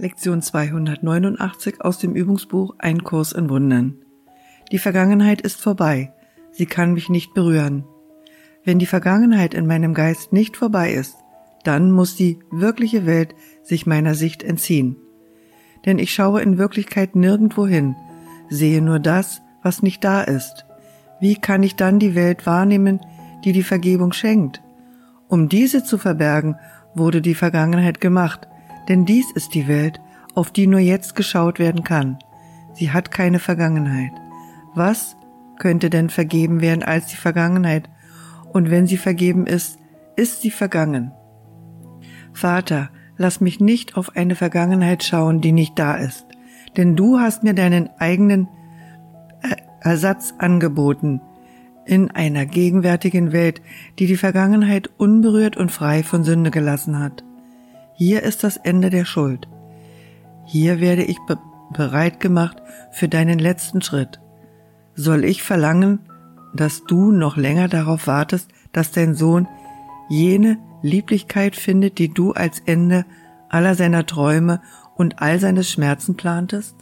Lektion 289 aus dem Übungsbuch Ein Kurs in Wundern. Die Vergangenheit ist vorbei, sie kann mich nicht berühren. Wenn die Vergangenheit in meinem Geist nicht vorbei ist, dann muss die wirkliche Welt sich meiner Sicht entziehen. Denn ich schaue in Wirklichkeit nirgendwo hin, sehe nur das, was nicht da ist. Wie kann ich dann die Welt wahrnehmen, die die Vergebung schenkt? Um diese zu verbergen, wurde die Vergangenheit gemacht, denn dies ist die Welt, auf die nur jetzt geschaut werden kann. Sie hat keine Vergangenheit. Was könnte denn vergeben werden als die Vergangenheit? Und wenn sie vergeben ist, ist sie vergangen. Vater, lass mich nicht auf eine Vergangenheit schauen, die nicht da ist, denn du hast mir deinen eigenen Ersatz angeboten in einer gegenwärtigen Welt, die die Vergangenheit unberührt und frei von Sünde gelassen hat. Hier ist das Ende der Schuld. Hier werde ich be bereit gemacht für deinen letzten Schritt. Soll ich verlangen, dass du noch länger darauf wartest, dass dein Sohn jene Lieblichkeit findet, die du als Ende aller seiner Träume und all seines Schmerzen plantest?